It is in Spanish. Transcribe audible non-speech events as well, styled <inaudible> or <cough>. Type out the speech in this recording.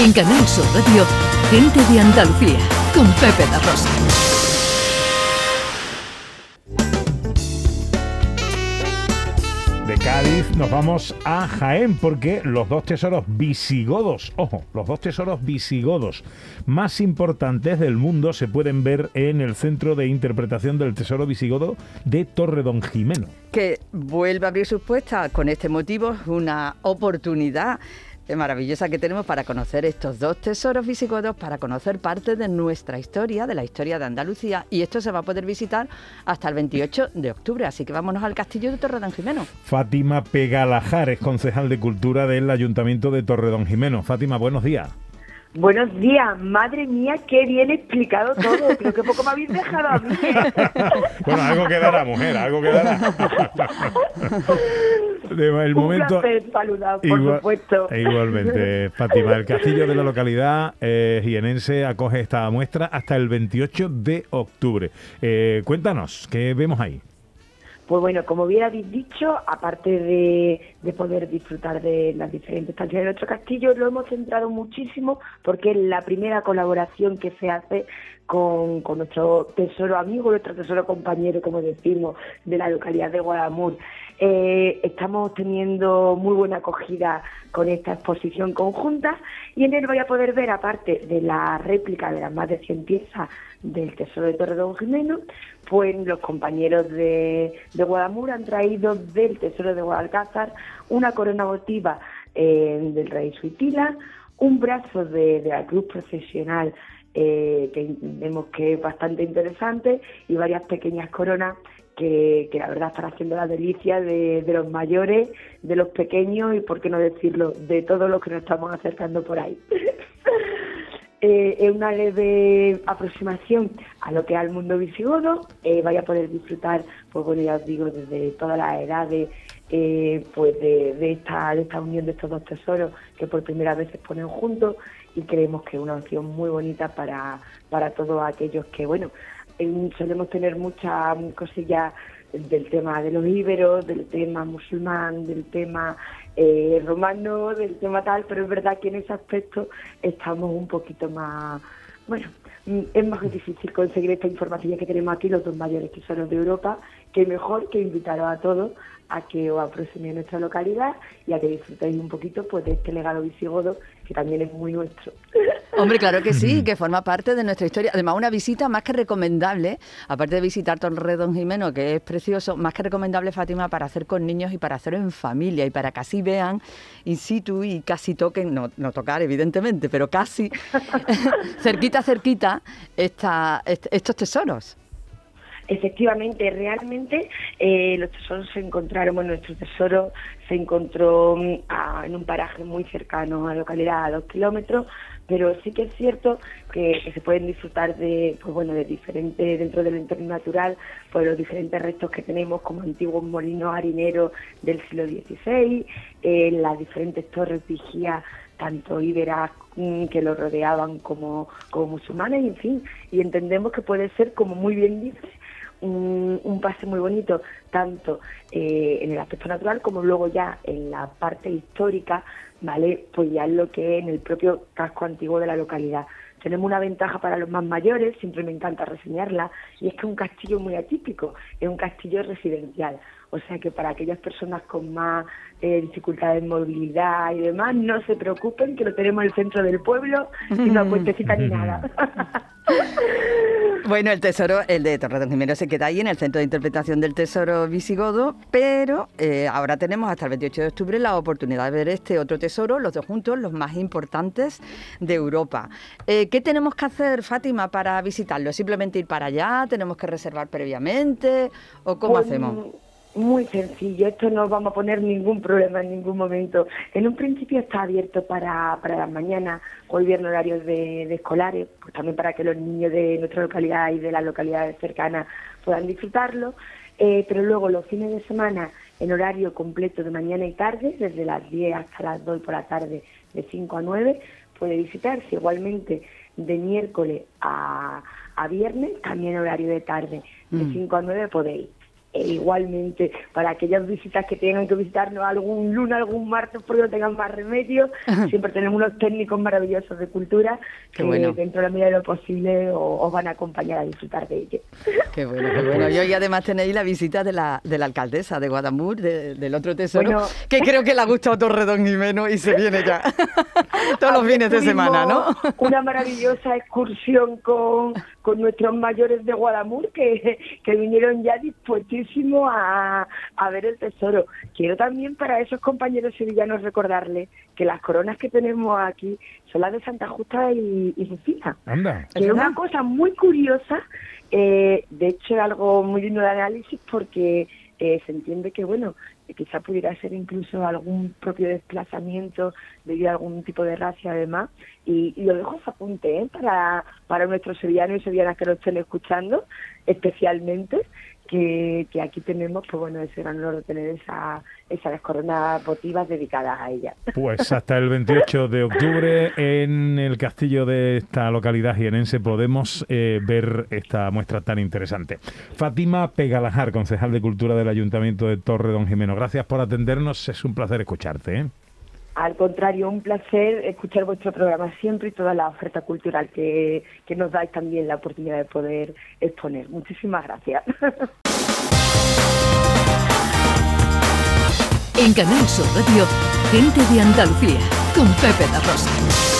En Canal Sur Radio, Gente de Andalucía, con Pepe La Rosa. De Cádiz nos vamos a Jaén porque los dos tesoros visigodos, ojo, los dos tesoros visigodos más importantes del mundo se pueden ver en el Centro de Interpretación del Tesoro Visigodo de Torre Don Jimeno. Que vuelve a abrir sus puestas con este motivo, una oportunidad maravillosa que tenemos para conocer estos dos tesoros visigodos, para conocer parte de nuestra historia, de la historia de Andalucía. Y esto se va a poder visitar hasta el 28 de octubre. Así que vámonos al castillo de Torredón Jimeno. Fátima Pegalajar es concejal de Cultura del Ayuntamiento de Torredón Jimeno. Fátima, buenos días. Buenos días, madre mía, qué bien explicado todo. Creo que poco me habéis dejado a mí. <laughs> bueno, algo quedará, mujer, algo quedará. <laughs> el momento. Un saludar, por supuesto. E igualmente, Fátima. El castillo de la localidad eh, jienense acoge esta muestra hasta el 28 de octubre. Eh, cuéntanos, ¿qué vemos ahí? Pues bueno, como bien habéis dicho, aparte de, poder disfrutar de las diferentes estancias de nuestro castillo, lo hemos centrado muchísimo porque es la primera colaboración que se hace con, nuestro tesoro amigo, nuestro tesoro compañero, como decimos, de la localidad de Guadamur. Eh, estamos teniendo muy buena acogida con esta exposición conjunta y en él voy a poder ver, aparte de la réplica de las más de 100 piezas del Tesoro de Torre Don Jimeno, pues los compañeros de, de Guadamur han traído del Tesoro de Guadalcázar una corona votiva eh, del rey Suitila, un brazo de, la cruz profesional eh, que vemos que es bastante interesante y varias pequeñas coronas que, la verdad están haciendo la delicia de, de, los mayores, de los pequeños y, por qué no decirlo, de todos los que nos estamos acercando por ahí. <laughs> eh, es una leve aproximación a lo que es el mundo visigodo. Eh, a poder disfrutar, pues bueno, ya os digo, desde todas las edades, eh, pues de, esta, de esta unión de estos dos tesoros que por primera vez se ponen juntos y creemos que es una opción muy bonita para, para todos aquellos que, bueno, solemos tener muchas cosillas del tema de los íberos, del tema musulmán, del tema eh, romano, del tema tal, pero es verdad que en ese aspecto estamos un poquito más, bueno, mm, es más difícil conseguir esta información que tenemos aquí los dos mayores tesoros de Europa, que mejor que invitaros a todos a que os aproximéis a nuestra localidad y a que disfrutéis un poquito pues de este legado visigodo que también es muy nuestro. <laughs> Hombre, claro que sí, que forma parte de nuestra historia. Además, una visita más que recomendable, aparte de visitar Torredón Jimeno, que es precioso, más que recomendable, Fátima, para hacer con niños y para hacerlo en familia y para que así vean in situ y casi toquen, no, no tocar evidentemente, pero casi <laughs> cerquita, cerquita esta, estos tesoros. Efectivamente, realmente eh, los tesoros se encontraron, bueno, nuestro tesoro se encontró mm, en un paraje muy cercano a la localidad, a dos kilómetros, pero sí que es cierto que, se pueden disfrutar de, pues bueno, de diferentes, dentro del entorno natural, pues los diferentes restos que tenemos como antiguos molinos harineros del siglo XVI, eh, las diferentes torres vigías tanto íberas mm, que lo rodeaban como, como musulmanes, y en fin, y entendemos que puede ser, como muy bien dice, un, pase muy bonito, tanto eh, en el aspecto natural como luego ya en la parte histórica, ¿vale? Pues ya es lo que es en el propio casco antiguo de la localidad. Tenemos una ventaja para los más mayores, siempre me encanta reseñarla, y es que es un castillo muy atípico, es un castillo residencial. O sea que para aquellas personas con más eh, dificultades de movilidad y demás, no se preocupen que lo tenemos en el centro del pueblo, sin una <laughs> puentecita ni nada. <laughs> Bueno, el tesoro, el de Torredón Jimeno se queda ahí en el centro de interpretación del tesoro visigodo, pero eh, ahora tenemos hasta el 28 de octubre la oportunidad de ver este otro tesoro, los dos juntos, los más importantes de Europa. Eh, ¿Qué tenemos que hacer, Fátima, para visitarlo? ¿Simplemente ir para allá? ¿Tenemos que reservar previamente? ¿O cómo pues, hacemos? Muy sencillo, esto no vamos a poner ningún problema en ningún momento. En un principio está abierto para, para las mañanas, hoy viernes horarios de, escolares, pues también para que los niños de nuestra localidad y de las localidades cercanas puedan disfrutarlo. Eh, pero luego los fines de semana en horario completo de mañana y tarde, desde las 10 hasta las 2 por la tarde, de 5 a 9, puede visitarse. Igualmente de miércoles a, a viernes, también horario de tarde, de 5 mm. a 9 podéis. E igualmente, para aquellas visitas que tengan que visitarnos algún lunes, algún martes, porque no tengan más remedio, siempre tenemos unos técnicos maravillosos de cultura que dentro de la medida de lo posible os, van a acompañar a disfrutar de ello. <laughs> Qué bueno, qué bueno. Y además tenéis la visita de la, de la alcaldesa de Guadamur, del otro tesoro, que creo que le ha gustado Torredón y menos y se viene ya <laughs> todos los fines de semana, ¿no? Una maravillosa excursión con, con nuestros mayores de Guadamur que, que vinieron ya dispuestísimos a, a ver el tesoro. Quiero también para esos compañeros sevillanos recordarles que las coronas que tenemos aquí son las de Santa Justa y, y Lucía. Anda. Que es una cosa muy curiosa, eh, de hecho algo muy digno de análisis porque eh, se entiende que, bueno, quizá pudiera ser incluso algún propio desplazamiento debido a algún tipo de racia además y, lo dejo ese apunte ¿eh? para, para nuestros sevillanos y sevillanas que nos estén escuchando especialmente que, aquí tenemos, pues bueno, ese gran honor tener esa, esas coronas votivas dedicadas a ella. Pues hasta el 28 de octubre en el castillo de esta localidad jienense podemos eh, ver esta muestra tan interesante. Fátima Pegalajar, concejal de Cultura del Ayuntamiento de Torre Don Jimeno, gracias por atendernos, es un placer escucharte. ¿eh? Al contrario, un placer escuchar vuestro programa siempre y toda la oferta cultural que, que nos dais también la oportunidad de poder exponer. Muchísimas gracias. En Canal Sur Radio, gente de Andalucía, con Pepe da Rosa.